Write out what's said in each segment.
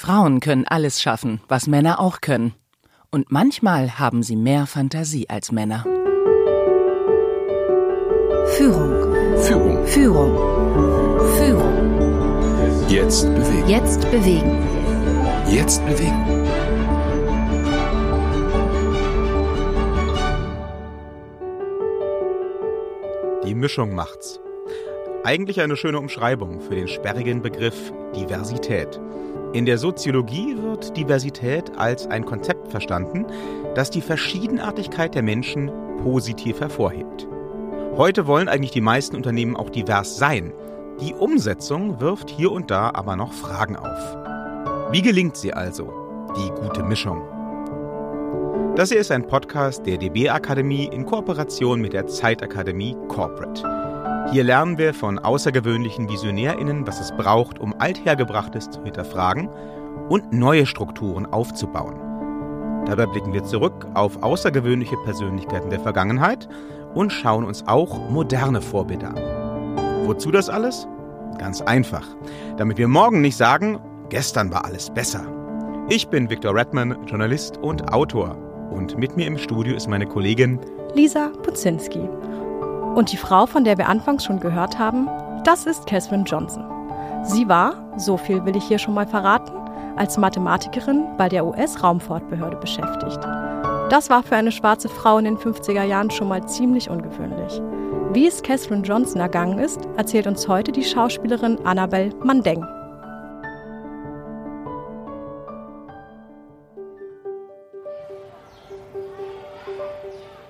Frauen können alles schaffen, was Männer auch können. Und manchmal haben sie mehr Fantasie als Männer. Führung. Führung. Führung. Führung. Jetzt bewegen. Jetzt bewegen. Jetzt bewegen. Die Mischung macht's. Eigentlich eine schöne Umschreibung für den sperrigen Begriff Diversität. In der Soziologie wird Diversität als ein Konzept verstanden, das die Verschiedenartigkeit der Menschen positiv hervorhebt. Heute wollen eigentlich die meisten Unternehmen auch divers sein. Die Umsetzung wirft hier und da aber noch Fragen auf. Wie gelingt sie also, die gute Mischung? Das hier ist ein Podcast der DB Akademie in Kooperation mit der Zeitakademie Corporate. Hier lernen wir von außergewöhnlichen VisionärInnen, was es braucht, um Althergebrachtes zu hinterfragen und neue Strukturen aufzubauen. Dabei blicken wir zurück auf außergewöhnliche Persönlichkeiten der Vergangenheit und schauen uns auch moderne Vorbilder an. Wozu das alles? Ganz einfach. Damit wir morgen nicht sagen, gestern war alles besser. Ich bin Viktor Redman, Journalist und Autor. Und mit mir im Studio ist meine Kollegin Lisa Puzinski. Und die Frau, von der wir anfangs schon gehört haben, das ist Catherine Johnson. Sie war, so viel will ich hier schon mal verraten, als Mathematikerin bei der US-Raumfahrtbehörde beschäftigt. Das war für eine schwarze Frau in den 50er Jahren schon mal ziemlich ungewöhnlich. Wie es Catherine Johnson ergangen ist, erzählt uns heute die Schauspielerin Annabelle Mandeng.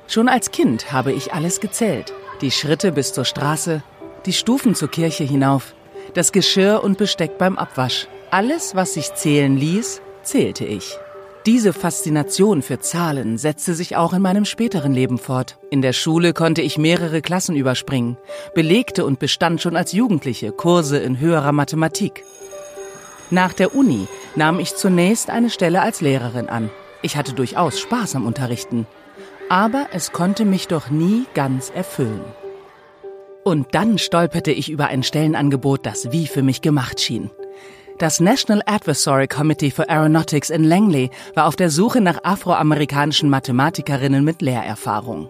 Schon als Kind habe ich alles gezählt. Die Schritte bis zur Straße, die Stufen zur Kirche hinauf, das Geschirr und Besteck beim Abwasch. Alles, was sich zählen ließ, zählte ich. Diese Faszination für Zahlen setzte sich auch in meinem späteren Leben fort. In der Schule konnte ich mehrere Klassen überspringen, belegte und bestand schon als Jugendliche Kurse in höherer Mathematik. Nach der Uni nahm ich zunächst eine Stelle als Lehrerin an. Ich hatte durchaus Spaß am Unterrichten aber es konnte mich doch nie ganz erfüllen. Und dann stolperte ich über ein Stellenangebot, das wie für mich gemacht schien. Das National Advisory Committee for Aeronautics in Langley war auf der Suche nach afroamerikanischen Mathematikerinnen mit Lehrerfahrung.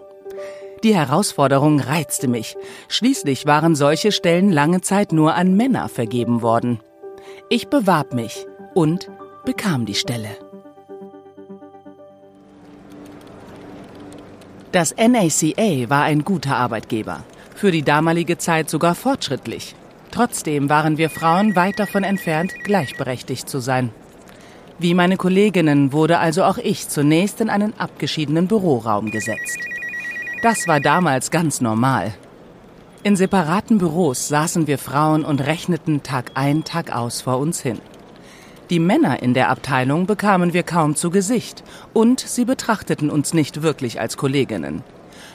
Die Herausforderung reizte mich. Schließlich waren solche Stellen lange Zeit nur an Männer vergeben worden. Ich bewarb mich und bekam die Stelle. Das NACA war ein guter Arbeitgeber, für die damalige Zeit sogar fortschrittlich. Trotzdem waren wir Frauen weit davon entfernt, gleichberechtigt zu sein. Wie meine Kolleginnen wurde also auch ich zunächst in einen abgeschiedenen Büroraum gesetzt. Das war damals ganz normal. In separaten Büros saßen wir Frauen und rechneten Tag ein, Tag aus vor uns hin. Die Männer in der Abteilung bekamen wir kaum zu Gesicht und sie betrachteten uns nicht wirklich als Kolleginnen.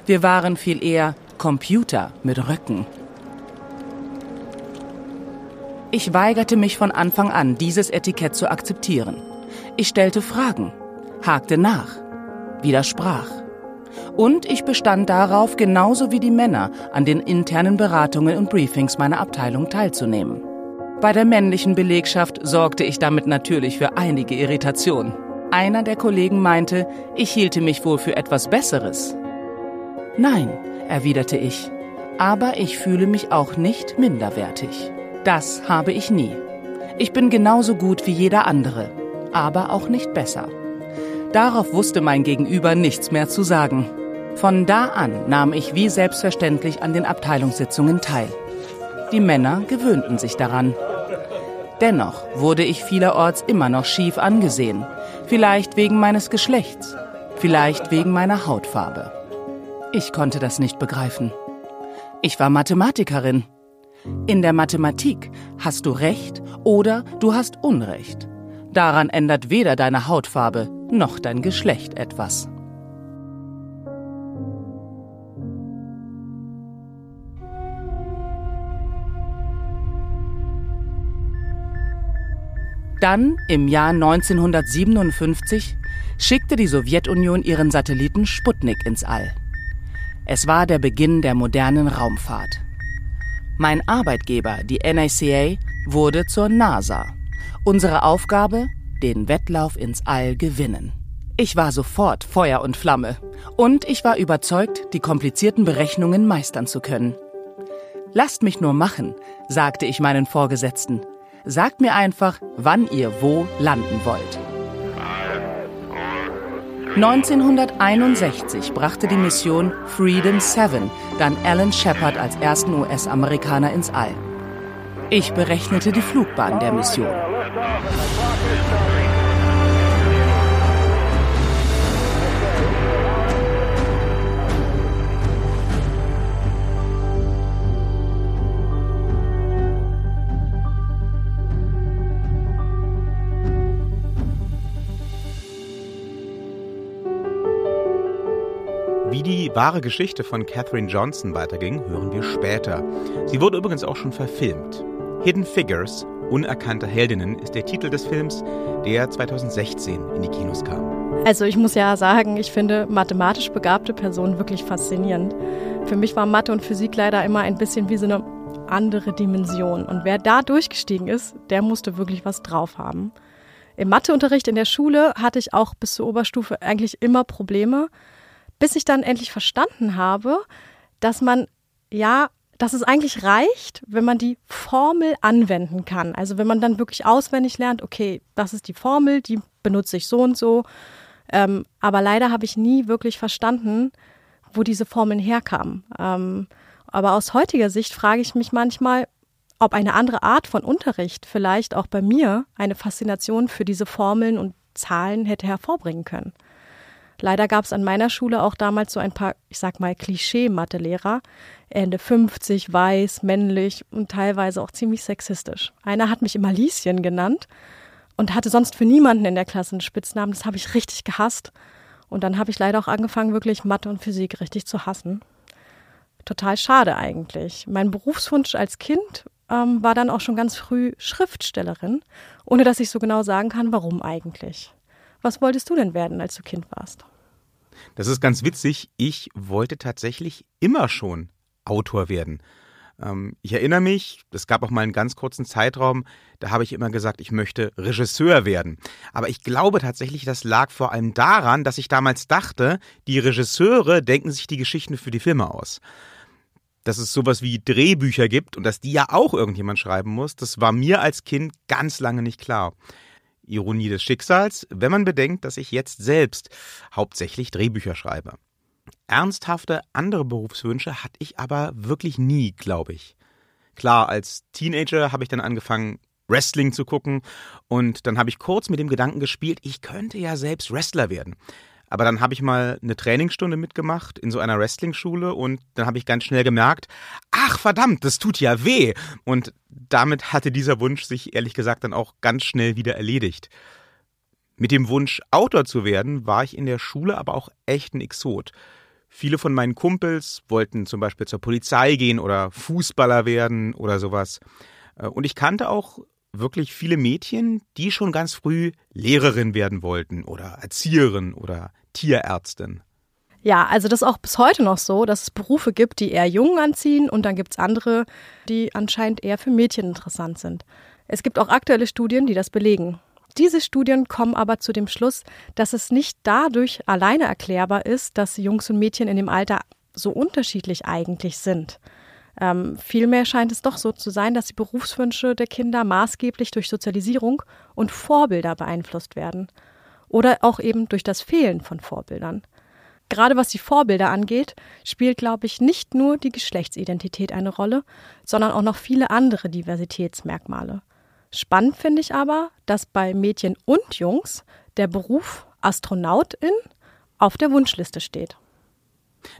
Wir waren viel eher Computer mit Röcken. Ich weigerte mich von Anfang an, dieses Etikett zu akzeptieren. Ich stellte Fragen, hakte nach, widersprach. Und ich bestand darauf, genauso wie die Männer, an den internen Beratungen und Briefings meiner Abteilung teilzunehmen. Bei der männlichen Belegschaft sorgte ich damit natürlich für einige Irritationen. Einer der Kollegen meinte, ich hielte mich wohl für etwas Besseres. Nein, erwiderte ich, aber ich fühle mich auch nicht minderwertig. Das habe ich nie. Ich bin genauso gut wie jeder andere, aber auch nicht besser. Darauf wusste mein Gegenüber nichts mehr zu sagen. Von da an nahm ich wie selbstverständlich an den Abteilungssitzungen teil. Die Männer gewöhnten sich daran. Dennoch wurde ich vielerorts immer noch schief angesehen. Vielleicht wegen meines Geschlechts, vielleicht wegen meiner Hautfarbe. Ich konnte das nicht begreifen. Ich war Mathematikerin. In der Mathematik hast du Recht oder du hast Unrecht. Daran ändert weder deine Hautfarbe noch dein Geschlecht etwas. Dann, im Jahr 1957, schickte die Sowjetunion ihren Satelliten Sputnik ins All. Es war der Beginn der modernen Raumfahrt. Mein Arbeitgeber, die NACA, wurde zur NASA. Unsere Aufgabe? Den Wettlauf ins All gewinnen. Ich war sofort Feuer und Flamme. Und ich war überzeugt, die komplizierten Berechnungen meistern zu können. Lasst mich nur machen, sagte ich meinen Vorgesetzten. Sagt mir einfach, wann ihr wo landen wollt. 1961 brachte die Mission Freedom 7 dann Alan Shepard als ersten US-Amerikaner ins All. Ich berechnete die Flugbahn der Mission. Wahre Geschichte von Katherine Johnson weiterging, hören wir später. Sie wurde übrigens auch schon verfilmt. Hidden Figures, Unerkannte Heldinnen, ist der Titel des Films, der 2016 in die Kinos kam. Also ich muss ja sagen, ich finde mathematisch begabte Personen wirklich faszinierend. Für mich war Mathe und Physik leider immer ein bisschen wie so eine andere Dimension. Und wer da durchgestiegen ist, der musste wirklich was drauf haben. Im Matheunterricht in der Schule hatte ich auch bis zur Oberstufe eigentlich immer Probleme bis ich dann endlich verstanden habe, dass man ja, dass es eigentlich reicht, wenn man die Formel anwenden kann. Also wenn man dann wirklich auswendig lernt, okay, das ist die Formel, die benutze ich so und so. Ähm, aber leider habe ich nie wirklich verstanden, wo diese Formeln herkamen. Ähm, aber aus heutiger Sicht frage ich mich manchmal, ob eine andere Art von Unterricht vielleicht auch bei mir eine Faszination für diese Formeln und Zahlen hätte hervorbringen können. Leider gab es an meiner Schule auch damals so ein paar, ich sag mal, Klischee-Mathelehrer. Ende 50, weiß, männlich und teilweise auch ziemlich sexistisch. Einer hat mich immer Lieschen genannt und hatte sonst für niemanden in der Klasse einen Spitznamen. Das habe ich richtig gehasst. Und dann habe ich leider auch angefangen, wirklich Mathe und Physik richtig zu hassen. Total schade eigentlich. Mein Berufswunsch als Kind ähm, war dann auch schon ganz früh Schriftstellerin, ohne dass ich so genau sagen kann, warum eigentlich. Was wolltest du denn werden, als du Kind warst? Das ist ganz witzig. Ich wollte tatsächlich immer schon Autor werden. Ähm, ich erinnere mich, es gab auch mal einen ganz kurzen Zeitraum, da habe ich immer gesagt, ich möchte Regisseur werden. Aber ich glaube tatsächlich, das lag vor allem daran, dass ich damals dachte, die Regisseure denken sich die Geschichten für die Filme aus. Dass es sowas wie Drehbücher gibt und dass die ja auch irgendjemand schreiben muss, das war mir als Kind ganz lange nicht klar. Ironie des Schicksals, wenn man bedenkt, dass ich jetzt selbst hauptsächlich Drehbücher schreibe. Ernsthafte andere Berufswünsche hatte ich aber wirklich nie, glaube ich. Klar, als Teenager habe ich dann angefangen, Wrestling zu gucken und dann habe ich kurz mit dem Gedanken gespielt, ich könnte ja selbst Wrestler werden. Aber dann habe ich mal eine Trainingsstunde mitgemacht in so einer Wrestling-Schule und dann habe ich ganz schnell gemerkt, ach verdammt, das tut ja weh. Und damit hatte dieser Wunsch sich ehrlich gesagt dann auch ganz schnell wieder erledigt. Mit dem Wunsch, Autor zu werden, war ich in der Schule aber auch echt ein Exot. Viele von meinen Kumpels wollten zum Beispiel zur Polizei gehen oder Fußballer werden oder sowas. Äh, und ich kannte auch wirklich viele Mädchen, die schon ganz früh Lehrerin werden wollten oder Erzieherin oder Tierärztin. Ja, also das ist auch bis heute noch so, dass es Berufe gibt, die eher Jungen anziehen und dann gibt es andere, die anscheinend eher für Mädchen interessant sind. Es gibt auch aktuelle Studien, die das belegen. Diese Studien kommen aber zu dem Schluss, dass es nicht dadurch alleine erklärbar ist, dass Jungs und Mädchen in dem Alter so unterschiedlich eigentlich sind. Ähm, vielmehr scheint es doch so zu sein, dass die Berufswünsche der Kinder maßgeblich durch Sozialisierung und Vorbilder beeinflusst werden. Oder auch eben durch das Fehlen von Vorbildern. Gerade was die Vorbilder angeht, spielt, glaube ich, nicht nur die Geschlechtsidentität eine Rolle, sondern auch noch viele andere Diversitätsmerkmale. Spannend finde ich aber, dass bei Mädchen und Jungs der Beruf Astronautin auf der Wunschliste steht.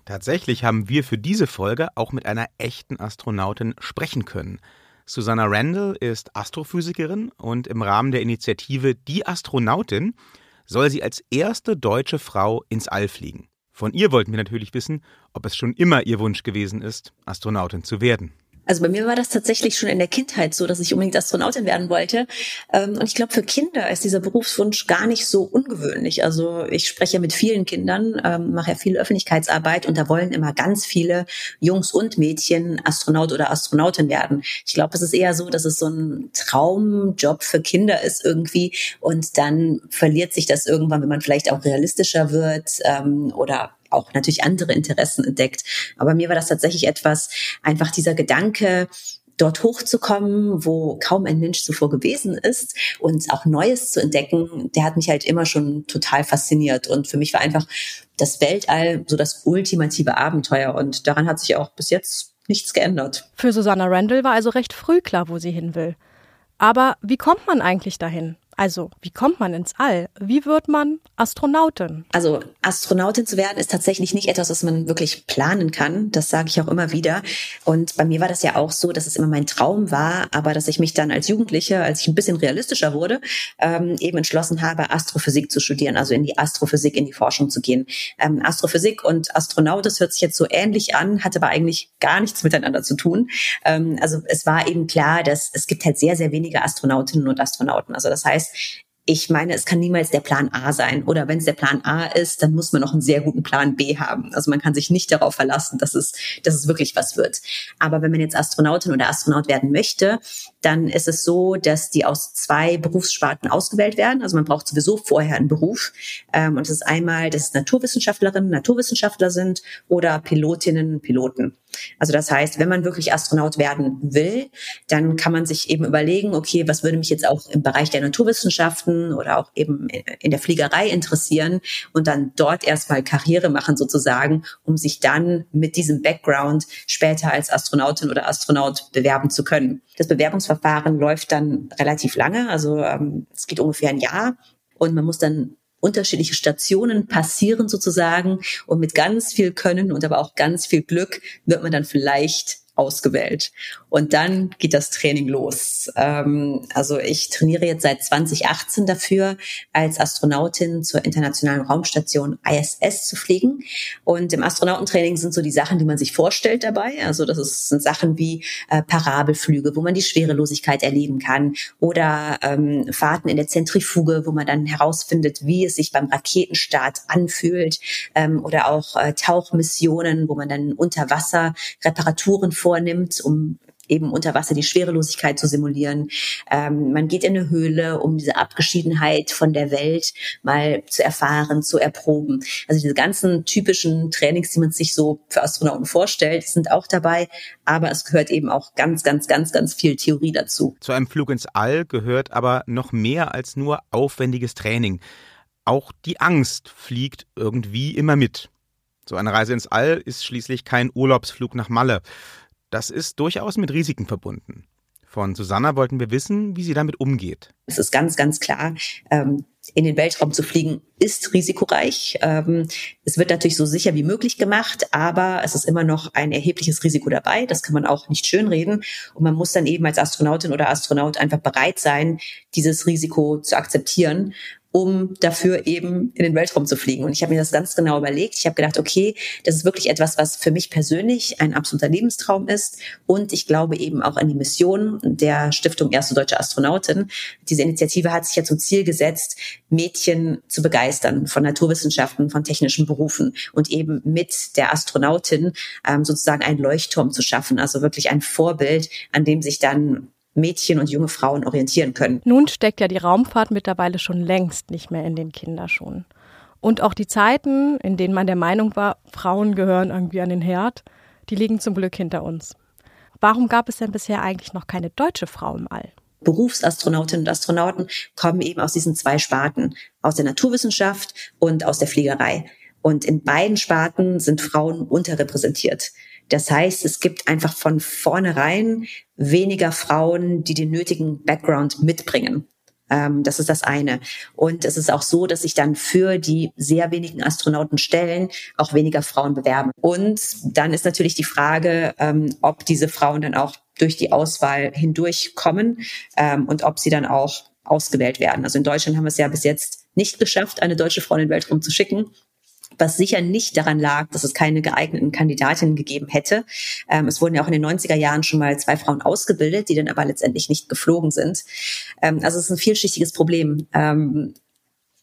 Tatsächlich haben wir für diese Folge auch mit einer echten Astronautin sprechen können. Susanna Randall ist Astrophysikerin und im Rahmen der Initiative Die Astronautin soll sie als erste deutsche Frau ins All fliegen. Von ihr wollten wir natürlich wissen, ob es schon immer ihr Wunsch gewesen ist, Astronautin zu werden. Also bei mir war das tatsächlich schon in der Kindheit so, dass ich unbedingt Astronautin werden wollte. Ähm, und ich glaube, für Kinder ist dieser Berufswunsch gar nicht so ungewöhnlich. Also ich spreche mit vielen Kindern, ähm, mache ja viel Öffentlichkeitsarbeit und da wollen immer ganz viele Jungs und Mädchen Astronaut oder Astronautin werden. Ich glaube, es ist eher so, dass es so ein Traumjob für Kinder ist irgendwie und dann verliert sich das irgendwann, wenn man vielleicht auch realistischer wird ähm, oder auch natürlich andere Interessen entdeckt. Aber mir war das tatsächlich etwas, einfach dieser Gedanke, dort hochzukommen, wo kaum ein Mensch zuvor gewesen ist und auch Neues zu entdecken, der hat mich halt immer schon total fasziniert. Und für mich war einfach das Weltall so das ultimative Abenteuer. Und daran hat sich auch bis jetzt nichts geändert. Für Susanna Randall war also recht früh klar, wo sie hin will. Aber wie kommt man eigentlich dahin? Also, wie kommt man ins All? Wie wird man Astronautin? Also, Astronautin zu werden ist tatsächlich nicht etwas, was man wirklich planen kann. Das sage ich auch immer wieder. Und bei mir war das ja auch so, dass es immer mein Traum war, aber dass ich mich dann als Jugendliche, als ich ein bisschen realistischer wurde, ähm, eben entschlossen habe, Astrophysik zu studieren, also in die Astrophysik, in die Forschung zu gehen. Ähm, Astrophysik und Astronaut, das hört sich jetzt so ähnlich an, hat aber eigentlich gar nichts miteinander zu tun. Ähm, also es war eben klar, dass es gibt halt sehr, sehr wenige Astronautinnen und Astronauten. Also das heißt, ich meine, es kann niemals der Plan A sein. Oder wenn es der Plan A ist, dann muss man noch einen sehr guten Plan B haben. Also man kann sich nicht darauf verlassen, dass es, dass es wirklich was wird. Aber wenn man jetzt Astronautin oder Astronaut werden möchte, dann ist es so, dass die aus zwei Berufssparten ausgewählt werden. Also man braucht sowieso vorher einen Beruf. Ähm, und es ist einmal, dass Naturwissenschaftlerinnen Naturwissenschaftler sind oder Pilotinnen Piloten. Also das heißt, wenn man wirklich Astronaut werden will, dann kann man sich eben überlegen, okay, was würde mich jetzt auch im Bereich der Naturwissenschaften oder auch eben in der Fliegerei interessieren und dann dort erstmal Karriere machen sozusagen, um sich dann mit diesem Background später als Astronautin oder Astronaut bewerben zu können. Das Bewerbungsverfahren läuft dann relativ lange, also ähm, es geht ungefähr ein Jahr und man muss dann unterschiedliche Stationen passieren sozusagen. Und mit ganz viel Können und aber auch ganz viel Glück wird man dann vielleicht ausgewählt. Und dann geht das Training los. Ähm, also ich trainiere jetzt seit 2018 dafür, als Astronautin zur internationalen Raumstation ISS zu fliegen. Und im Astronautentraining sind so die Sachen, die man sich vorstellt dabei. Also das ist, sind Sachen wie äh, Parabelflüge, wo man die Schwerelosigkeit erleben kann oder ähm, Fahrten in der Zentrifuge, wo man dann herausfindet, wie es sich beim Raketenstart anfühlt ähm, oder auch äh, Tauchmissionen, wo man dann unter Wasser Reparaturen vornimmt, um eben unter Wasser die Schwerelosigkeit zu simulieren. Ähm, man geht in eine Höhle, um diese Abgeschiedenheit von der Welt mal zu erfahren, zu erproben. Also diese ganzen typischen Trainings, die man sich so für Astronauten vorstellt, sind auch dabei. Aber es gehört eben auch ganz, ganz, ganz, ganz viel Theorie dazu. Zu einem Flug ins All gehört aber noch mehr als nur aufwendiges Training. Auch die Angst fliegt irgendwie immer mit. So eine Reise ins All ist schließlich kein Urlaubsflug nach Malle. Das ist durchaus mit Risiken verbunden. Von Susanna wollten wir wissen, wie sie damit umgeht. Es ist ganz, ganz klar, ähm, in den Weltraum zu fliegen ist risikoreich. Ähm, es wird natürlich so sicher wie möglich gemacht, aber es ist immer noch ein erhebliches Risiko dabei. Das kann man auch nicht schönreden. Und man muss dann eben als Astronautin oder Astronaut einfach bereit sein, dieses Risiko zu akzeptieren um dafür eben in den Weltraum zu fliegen. Und ich habe mir das ganz genau überlegt. Ich habe gedacht, okay, das ist wirklich etwas, was für mich persönlich ein absoluter Lebenstraum ist. Und ich glaube eben auch an die Mission der Stiftung Erste Deutsche Astronautin. Diese Initiative hat sich ja zum Ziel gesetzt, Mädchen zu begeistern von Naturwissenschaften, von technischen Berufen und eben mit der Astronautin ähm, sozusagen einen Leuchtturm zu schaffen. Also wirklich ein Vorbild, an dem sich dann Mädchen und junge Frauen orientieren können. Nun steckt ja die Raumfahrt mittlerweile schon längst nicht mehr in den Kinderschuhen. Und auch die Zeiten, in denen man der Meinung war, Frauen gehören irgendwie an den Herd, die liegen zum Glück hinter uns. Warum gab es denn bisher eigentlich noch keine deutsche Frau im All? Berufsastronautinnen und Astronauten kommen eben aus diesen zwei Sparten, aus der Naturwissenschaft und aus der Fliegerei. Und in beiden Sparten sind Frauen unterrepräsentiert. Das heißt, es gibt einfach von vornherein weniger Frauen, die den nötigen Background mitbringen. Ähm, das ist das eine. Und es ist auch so, dass sich dann für die sehr wenigen Astronautenstellen auch weniger Frauen bewerben. Und dann ist natürlich die Frage, ähm, ob diese Frauen dann auch durch die Auswahl hindurchkommen ähm, und ob sie dann auch ausgewählt werden. Also in Deutschland haben wir es ja bis jetzt nicht geschafft, eine deutsche Frau in den Weltraum zu schicken. Was sicher nicht daran lag, dass es keine geeigneten Kandidatinnen gegeben hätte. Ähm, es wurden ja auch in den 90er Jahren schon mal zwei Frauen ausgebildet, die dann aber letztendlich nicht geflogen sind. Ähm, also es ist ein vielschichtiges Problem. Ähm,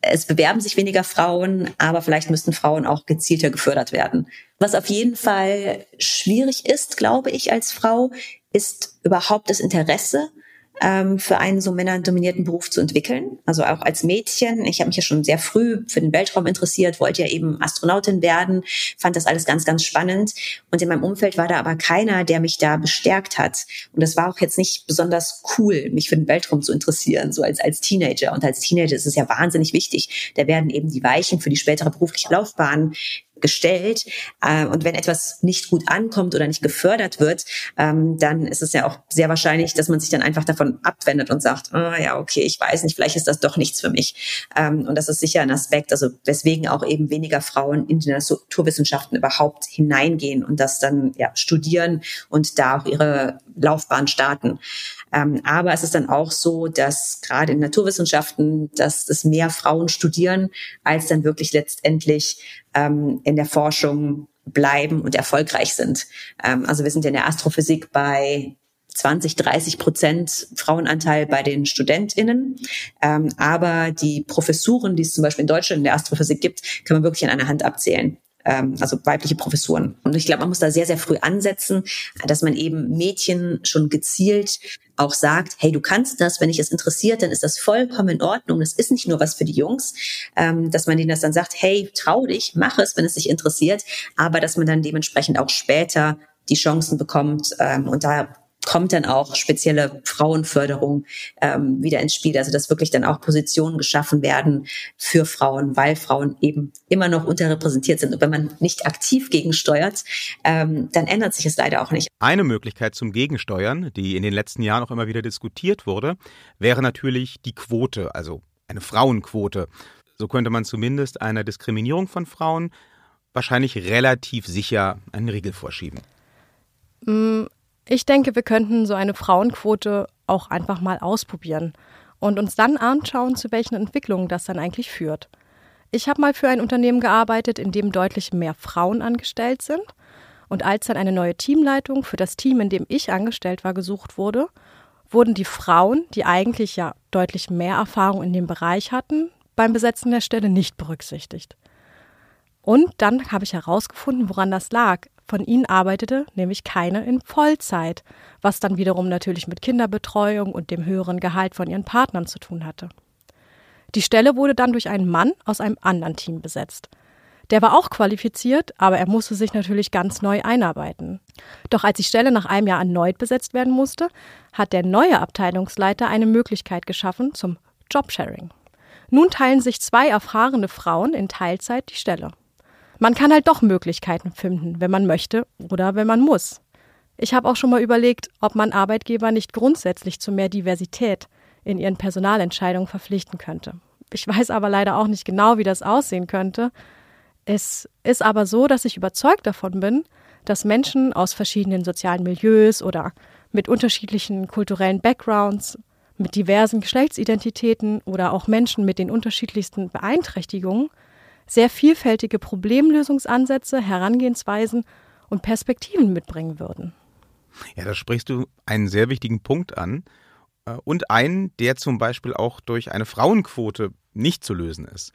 es bewerben sich weniger Frauen, aber vielleicht müssten Frauen auch gezielter gefördert werden. Was auf jeden Fall schwierig ist, glaube ich, als Frau, ist überhaupt das Interesse ähm, für einen so männerdominierten Beruf zu entwickeln. Also auch als Mädchen. Ich habe mich ja schon sehr früh für den Weltraum interessiert, wollte ja eben Astronautin werden, fand das alles ganz, ganz spannend. Und in meinem Umfeld war da aber keiner, der mich da bestärkt hat. Und das war auch jetzt nicht besonders cool, mich für den Weltraum zu interessieren, so als, als Teenager. Und als Teenager ist es ja wahnsinnig wichtig. Da werden eben die Weichen für die spätere berufliche Laufbahn gestellt. Äh, und wenn etwas nicht gut ankommt oder nicht gefördert wird, ähm, dann ist es ja auch sehr wahrscheinlich, dass man sich dann einfach davon abwendet und sagt, oh, ja, okay, ich weiß nicht, vielleicht ist das doch nichts für mich. Ähm, und das ist sicher ein Aspekt, also weswegen auch eben weniger Frauen in die Naturwissenschaften überhaupt hineingehen und das dann ja studieren und da auch ihre Laufbahn starten. Ähm, aber es ist dann auch so, dass gerade in Naturwissenschaften, dass es mehr Frauen studieren, als dann wirklich letztendlich ähm, in der Forschung bleiben und erfolgreich sind. Ähm, also wir sind in der Astrophysik bei 20, 30 Prozent Frauenanteil bei den StudentInnen. Ähm, aber die Professuren, die es zum Beispiel in Deutschland in der Astrophysik gibt, kann man wirklich an einer Hand abzählen ähm, also weibliche Professuren. Und ich glaube, man muss da sehr, sehr früh ansetzen, dass man eben Mädchen schon gezielt auch sagt, hey, du kannst das, wenn dich es interessiert, dann ist das vollkommen in Ordnung. Das ist nicht nur was für die Jungs, ähm, dass man denen das dann sagt, hey, trau dich, mach es, wenn es dich interessiert, aber dass man dann dementsprechend auch später die Chancen bekommt. Ähm, und da kommt dann auch spezielle Frauenförderung ähm, wieder ins Spiel. Also dass wirklich dann auch Positionen geschaffen werden für Frauen, weil Frauen eben immer noch unterrepräsentiert sind. Und wenn man nicht aktiv gegensteuert, ähm, dann ändert sich es leider auch nicht. Eine Möglichkeit zum Gegensteuern, die in den letzten Jahren auch immer wieder diskutiert wurde, wäre natürlich die Quote, also eine Frauenquote. So könnte man zumindest einer Diskriminierung von Frauen wahrscheinlich relativ sicher einen Riegel vorschieben. Ich denke, wir könnten so eine Frauenquote auch einfach mal ausprobieren und uns dann anschauen, zu welchen Entwicklungen das dann eigentlich führt. Ich habe mal für ein Unternehmen gearbeitet, in dem deutlich mehr Frauen angestellt sind. Und als dann eine neue Teamleitung für das Team, in dem ich angestellt war, gesucht wurde, wurden die Frauen, die eigentlich ja deutlich mehr Erfahrung in dem Bereich hatten, beim Besetzen der Stelle nicht berücksichtigt. Und dann habe ich herausgefunden, woran das lag. Von ihnen arbeitete nämlich keine in Vollzeit, was dann wiederum natürlich mit Kinderbetreuung und dem höheren Gehalt von ihren Partnern zu tun hatte. Die Stelle wurde dann durch einen Mann aus einem anderen Team besetzt. Der war auch qualifiziert, aber er musste sich natürlich ganz neu einarbeiten. Doch als die Stelle nach einem Jahr erneut besetzt werden musste, hat der neue Abteilungsleiter eine Möglichkeit geschaffen zum Jobsharing. Nun teilen sich zwei erfahrene Frauen in Teilzeit die Stelle. Man kann halt doch Möglichkeiten finden, wenn man möchte oder wenn man muss. Ich habe auch schon mal überlegt, ob man Arbeitgeber nicht grundsätzlich zu mehr Diversität in ihren Personalentscheidungen verpflichten könnte. Ich weiß aber leider auch nicht genau, wie das aussehen könnte. Es ist aber so, dass ich überzeugt davon bin, dass Menschen aus verschiedenen sozialen Milieus oder mit unterschiedlichen kulturellen Backgrounds, mit diversen Geschlechtsidentitäten oder auch Menschen mit den unterschiedlichsten Beeinträchtigungen sehr vielfältige Problemlösungsansätze, Herangehensweisen und Perspektiven mitbringen würden. Ja, da sprichst du einen sehr wichtigen Punkt an äh, und einen, der zum Beispiel auch durch eine Frauenquote nicht zu lösen ist.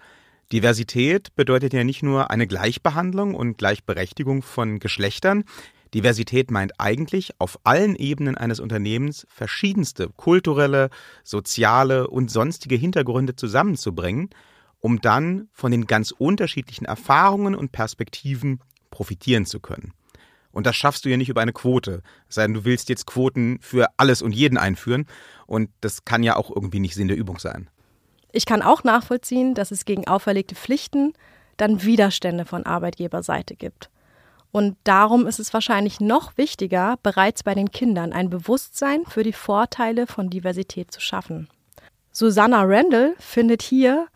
Diversität bedeutet ja nicht nur eine Gleichbehandlung und Gleichberechtigung von Geschlechtern. Diversität meint eigentlich, auf allen Ebenen eines Unternehmens verschiedenste kulturelle, soziale und sonstige Hintergründe zusammenzubringen um dann von den ganz unterschiedlichen Erfahrungen und Perspektiven profitieren zu können. Und das schaffst du ja nicht über eine Quote. Es sei denn, du willst jetzt Quoten für alles und jeden einführen. Und das kann ja auch irgendwie nicht Sinn der Übung sein. Ich kann auch nachvollziehen, dass es gegen auferlegte Pflichten dann Widerstände von Arbeitgeberseite gibt. Und darum ist es wahrscheinlich noch wichtiger, bereits bei den Kindern ein Bewusstsein für die Vorteile von Diversität zu schaffen. Susanna Randall findet hier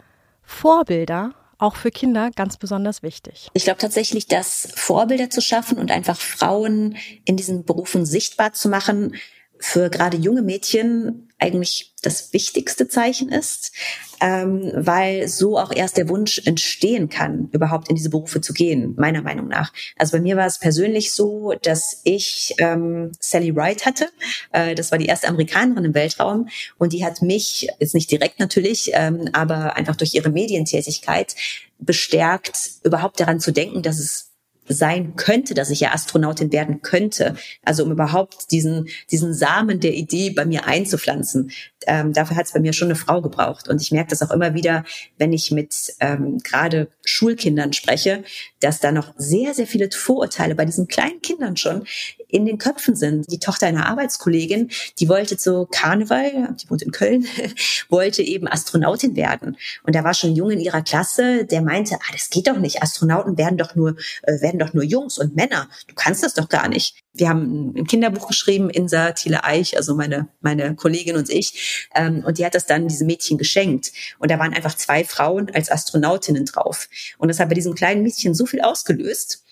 Vorbilder auch für Kinder ganz besonders wichtig. Ich glaube tatsächlich, dass Vorbilder zu schaffen und einfach Frauen in diesen Berufen sichtbar zu machen, für gerade junge Mädchen eigentlich das wichtigste Zeichen ist, ähm, weil so auch erst der Wunsch entstehen kann, überhaupt in diese Berufe zu gehen, meiner Meinung nach. Also bei mir war es persönlich so, dass ich ähm, Sally Wright hatte. Äh, das war die erste Amerikanerin im Weltraum und die hat mich, jetzt nicht direkt natürlich, ähm, aber einfach durch ihre Medientätigkeit bestärkt, überhaupt daran zu denken, dass es sein könnte, dass ich ja Astronautin werden könnte. Also um überhaupt diesen, diesen Samen der Idee bei mir einzupflanzen. Ähm, dafür hat es bei mir schon eine Frau gebraucht. Und ich merke das auch immer wieder, wenn ich mit ähm, gerade Schulkindern spreche, dass da noch sehr, sehr viele Vorurteile bei diesen kleinen Kindern schon in den Köpfen sind. Die Tochter einer Arbeitskollegin, die wollte zu Karneval, die wohnt in Köln, wollte eben Astronautin werden. Und da war schon ein Junge in ihrer Klasse, der meinte, ah, das geht doch nicht. Astronauten werden doch nur, äh, werden doch nur Jungs und Männer. Du kannst das doch gar nicht. Wir haben ein Kinderbuch geschrieben, Insa Thiele Eich, also meine, meine Kollegin und ich. Ähm, und die hat das dann diesem Mädchen geschenkt. Und da waren einfach zwei Frauen als Astronautinnen drauf. Und das hat bei diesem kleinen Mädchen so viel ausgelöst,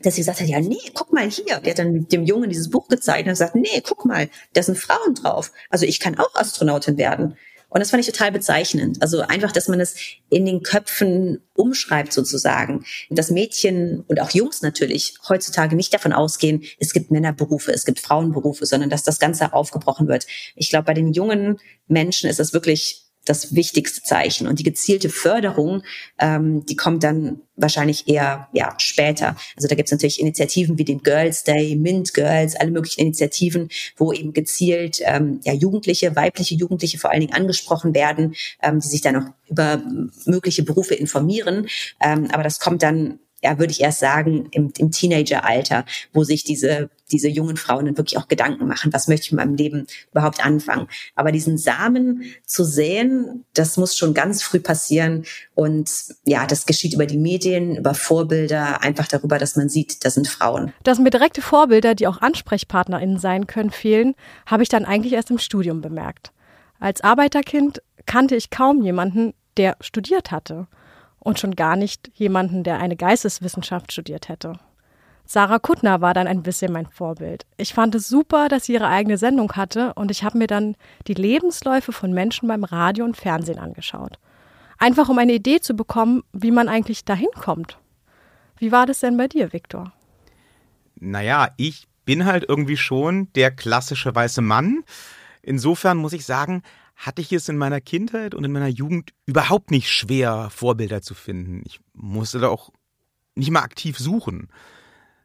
dass sie gesagt hat, ja, nee, guck mal hier. Die hat dann dem Jungen dieses Buch gezeigt und hat gesagt, nee, guck mal, da sind Frauen drauf. Also ich kann auch Astronautin werden. Und das fand ich total bezeichnend. Also einfach, dass man es in den Köpfen umschreibt sozusagen. Dass Mädchen und auch Jungs natürlich heutzutage nicht davon ausgehen, es gibt Männerberufe, es gibt Frauenberufe, sondern dass das Ganze aufgebrochen wird. Ich glaube, bei den jungen Menschen ist es wirklich das wichtigste Zeichen. Und die gezielte Förderung, ähm, die kommt dann wahrscheinlich eher ja, später. Also da gibt es natürlich Initiativen wie den Girls Day, Mint Girls, alle möglichen Initiativen, wo eben gezielt ähm, ja, Jugendliche, weibliche Jugendliche vor allen Dingen angesprochen werden, ähm, die sich dann auch über mögliche Berufe informieren. Ähm, aber das kommt dann ja, würde ich erst sagen, im, im Teenageralter, wo sich diese, diese jungen Frauen dann wirklich auch Gedanken machen, was möchte ich in meinem Leben überhaupt anfangen. Aber diesen Samen zu säen, das muss schon ganz früh passieren. Und ja, das geschieht über die Medien, über Vorbilder, einfach darüber, dass man sieht, das sind Frauen. Dass mir direkte Vorbilder, die auch AnsprechpartnerInnen sein können, fehlen, habe ich dann eigentlich erst im Studium bemerkt. Als Arbeiterkind kannte ich kaum jemanden, der studiert hatte und schon gar nicht jemanden, der eine Geisteswissenschaft studiert hätte. Sarah Kuttner war dann ein bisschen mein Vorbild. Ich fand es super, dass sie ihre eigene Sendung hatte und ich habe mir dann die Lebensläufe von Menschen beim Radio und Fernsehen angeschaut. Einfach um eine Idee zu bekommen, wie man eigentlich dahin kommt. Wie war das denn bei dir, Viktor? Naja, ich bin halt irgendwie schon der klassische weiße Mann. Insofern muss ich sagen, hatte ich es in meiner Kindheit und in meiner Jugend überhaupt nicht schwer, Vorbilder zu finden. Ich musste da auch nicht mal aktiv suchen.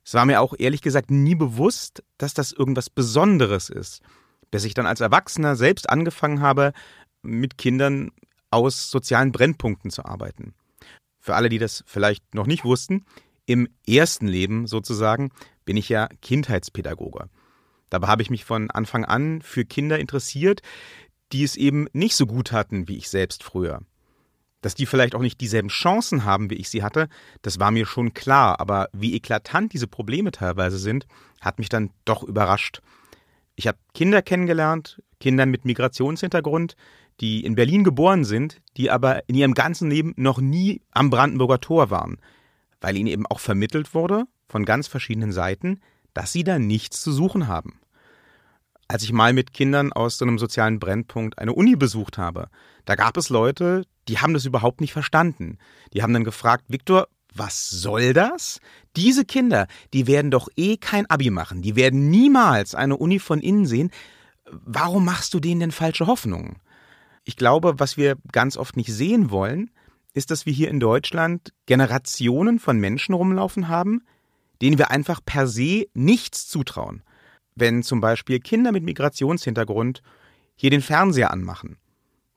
Es war mir auch ehrlich gesagt nie bewusst, dass das irgendwas Besonderes ist, bis ich dann als Erwachsener selbst angefangen habe, mit Kindern aus sozialen Brennpunkten zu arbeiten. Für alle, die das vielleicht noch nicht wussten, im ersten Leben sozusagen bin ich ja Kindheitspädagoge. Dabei habe ich mich von Anfang an für Kinder interessiert, die es eben nicht so gut hatten wie ich selbst früher. Dass die vielleicht auch nicht dieselben Chancen haben, wie ich sie hatte, das war mir schon klar, aber wie eklatant diese Probleme teilweise sind, hat mich dann doch überrascht. Ich habe Kinder kennengelernt, Kinder mit Migrationshintergrund, die in Berlin geboren sind, die aber in ihrem ganzen Leben noch nie am Brandenburger Tor waren, weil ihnen eben auch vermittelt wurde, von ganz verschiedenen Seiten, dass sie da nichts zu suchen haben. Als ich mal mit Kindern aus so einem sozialen Brennpunkt eine Uni besucht habe, da gab es Leute, die haben das überhaupt nicht verstanden. Die haben dann gefragt, Viktor, was soll das? Diese Kinder, die werden doch eh kein Abi machen, die werden niemals eine Uni von innen sehen. Warum machst du denen denn falsche Hoffnungen? Ich glaube, was wir ganz oft nicht sehen wollen, ist, dass wir hier in Deutschland Generationen von Menschen rumlaufen haben, denen wir einfach per se nichts zutrauen wenn zum Beispiel Kinder mit Migrationshintergrund hier den Fernseher anmachen,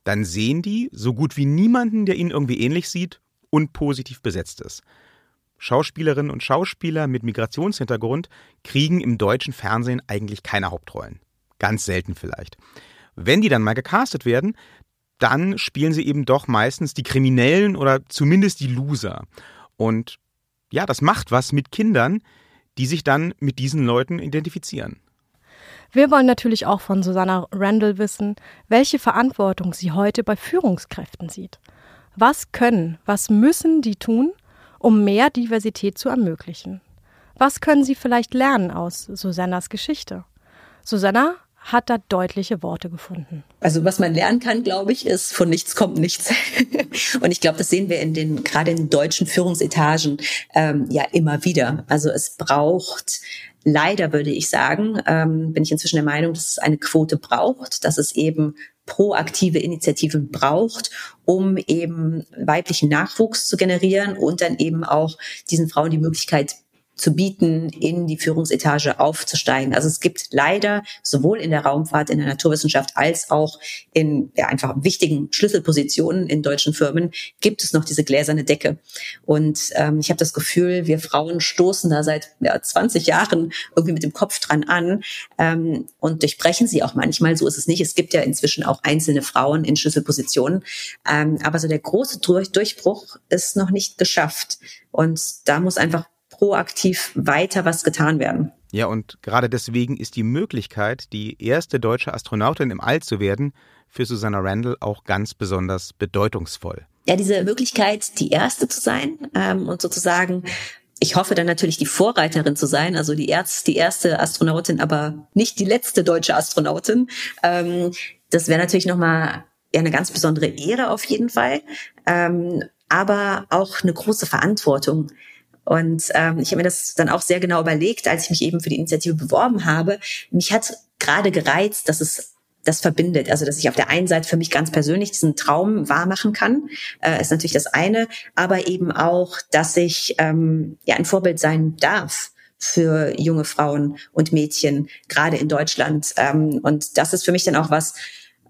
dann sehen die so gut wie niemanden, der ihnen irgendwie ähnlich sieht und positiv besetzt ist. Schauspielerinnen und Schauspieler mit Migrationshintergrund kriegen im deutschen Fernsehen eigentlich keine Hauptrollen. Ganz selten vielleicht. Wenn die dann mal gecastet werden, dann spielen sie eben doch meistens die Kriminellen oder zumindest die Loser. Und ja, das macht was mit Kindern, die sich dann mit diesen Leuten identifizieren. Wir wollen natürlich auch von Susanna Randall wissen, welche Verantwortung sie heute bei Führungskräften sieht. Was können, was müssen die tun, um mehr Diversität zu ermöglichen? Was können sie vielleicht lernen aus Susannas Geschichte? Susanna hat da deutliche Worte gefunden. Also was man lernen kann, glaube ich, ist, von nichts kommt nichts. Und ich glaube, das sehen wir in den, gerade in deutschen Führungsetagen ähm, ja immer wieder. Also es braucht leider würde ich sagen, ähm, bin ich inzwischen der Meinung, dass es eine Quote braucht, dass es eben proaktive Initiativen braucht, um eben weiblichen Nachwuchs zu generieren und dann eben auch diesen Frauen die Möglichkeit zu bieten, in die Führungsetage aufzusteigen. Also es gibt leider sowohl in der Raumfahrt, in der Naturwissenschaft als auch in ja, einfach wichtigen Schlüsselpositionen in deutschen Firmen gibt es noch diese gläserne Decke. Und ähm, ich habe das Gefühl, wir Frauen stoßen da seit ja, 20 Jahren irgendwie mit dem Kopf dran an ähm, und durchbrechen sie auch manchmal. So ist es nicht. Es gibt ja inzwischen auch einzelne Frauen in Schlüsselpositionen. Ähm, aber so der große Durchbruch ist noch nicht geschafft. Und da muss einfach proaktiv weiter was getan werden. Ja, und gerade deswegen ist die Möglichkeit, die erste deutsche Astronautin im All zu werden, für Susanna Randall auch ganz besonders bedeutungsvoll. Ja, diese Möglichkeit, die erste zu sein ähm, und sozusagen ich hoffe dann natürlich die Vorreiterin zu sein, also die, Erz, die erste Astronautin, aber nicht die letzte deutsche Astronautin. Ähm, das wäre natürlich nochmal ja, eine ganz besondere Ehre auf jeden Fall, ähm, aber auch eine große Verantwortung. Und ähm, ich habe mir das dann auch sehr genau überlegt, als ich mich eben für die Initiative beworben habe. Mich hat gerade gereizt, dass es das verbindet. Also, dass ich auf der einen Seite für mich ganz persönlich diesen Traum wahrmachen kann, äh, ist natürlich das eine, aber eben auch, dass ich ähm, ja ein Vorbild sein darf für junge Frauen und Mädchen, gerade in Deutschland. Ähm, und das ist für mich dann auch was,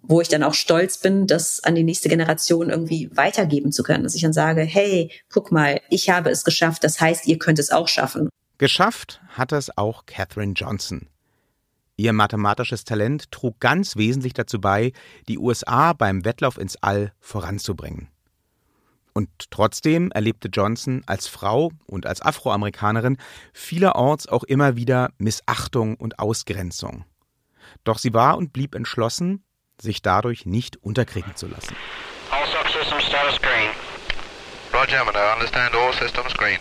wo ich dann auch stolz bin, das an die nächste Generation irgendwie weitergeben zu können. Dass ich dann sage, hey, guck mal, ich habe es geschafft, das heißt, ihr könnt es auch schaffen. Geschafft hat es auch Katherine Johnson. Ihr mathematisches Talent trug ganz wesentlich dazu bei, die USA beim Wettlauf ins All voranzubringen. Und trotzdem erlebte Johnson als Frau und als Afroamerikanerin vielerorts auch immer wieder Missachtung und Ausgrenzung. Doch sie war und blieb entschlossen, sich dadurch nicht unterkriegen zu lassen. All subsystems status green. Roger, I understand all systems green.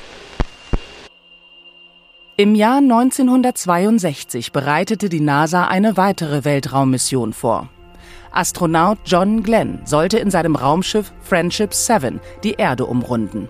Im Jahr 1962 bereitete die NASA eine weitere Weltraummission vor. Astronaut John Glenn sollte in seinem Raumschiff Friendship 7 die Erde umrunden.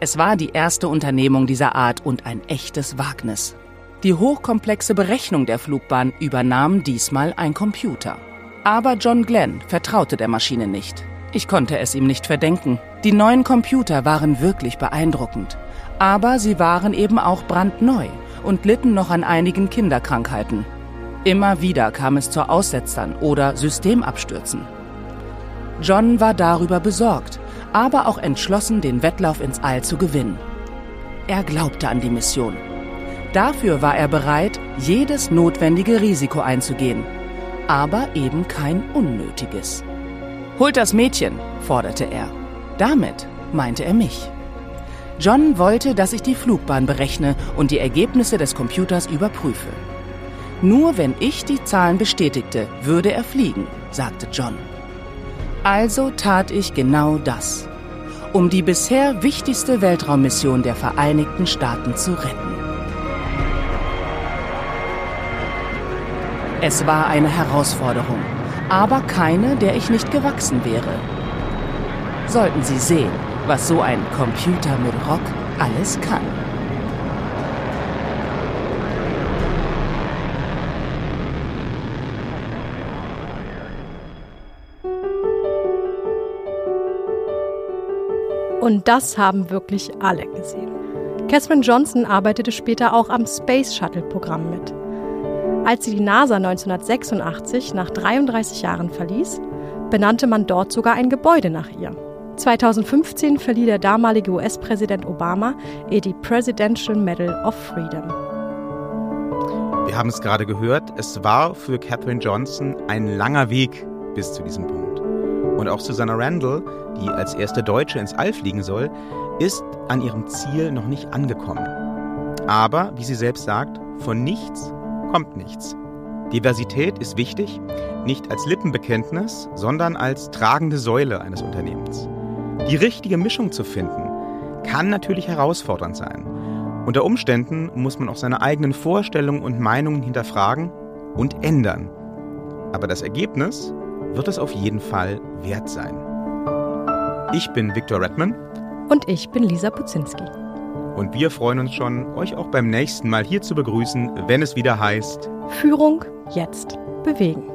Es war die erste Unternehmung dieser Art und ein echtes Wagnis. Die hochkomplexe Berechnung der Flugbahn übernahm diesmal ein Computer. Aber John Glenn vertraute der Maschine nicht. Ich konnte es ihm nicht verdenken. Die neuen Computer waren wirklich beeindruckend. Aber sie waren eben auch brandneu und litten noch an einigen Kinderkrankheiten. Immer wieder kam es zu Aussetzern oder Systemabstürzen. John war darüber besorgt, aber auch entschlossen, den Wettlauf ins All zu gewinnen. Er glaubte an die Mission. Dafür war er bereit, jedes notwendige Risiko einzugehen aber eben kein unnötiges. Holt das Mädchen, forderte er. Damit meinte er mich. John wollte, dass ich die Flugbahn berechne und die Ergebnisse des Computers überprüfe. Nur wenn ich die Zahlen bestätigte, würde er fliegen, sagte John. Also tat ich genau das, um die bisher wichtigste Weltraummission der Vereinigten Staaten zu retten. Es war eine Herausforderung, aber keine, der ich nicht gewachsen wäre. Sollten Sie sehen, was so ein Computer mit Rock alles kann. Und das haben wirklich alle gesehen. Catherine Johnson arbeitete später auch am Space Shuttle Programm mit. Als sie die NASA 1986 nach 33 Jahren verließ, benannte man dort sogar ein Gebäude nach ihr. 2015 verlieh der damalige US-Präsident Obama ihr die Presidential Medal of Freedom. Wir haben es gerade gehört, es war für Katherine Johnson ein langer Weg bis zu diesem Punkt. Und auch Susanna Randall, die als erste Deutsche ins All fliegen soll, ist an ihrem Ziel noch nicht angekommen. Aber, wie sie selbst sagt, von nichts kommt nichts. Diversität ist wichtig, nicht als Lippenbekenntnis, sondern als tragende Säule eines Unternehmens. Die richtige Mischung zu finden, kann natürlich herausfordernd sein. Unter Umständen muss man auch seine eigenen Vorstellungen und Meinungen hinterfragen und ändern, Aber das Ergebnis wird es auf jeden Fall wert sein. Ich bin Viktor Redman. Und ich bin Lisa Puzinski. Und wir freuen uns schon, euch auch beim nächsten Mal hier zu begrüßen, wenn es wieder heißt Führung jetzt bewegen.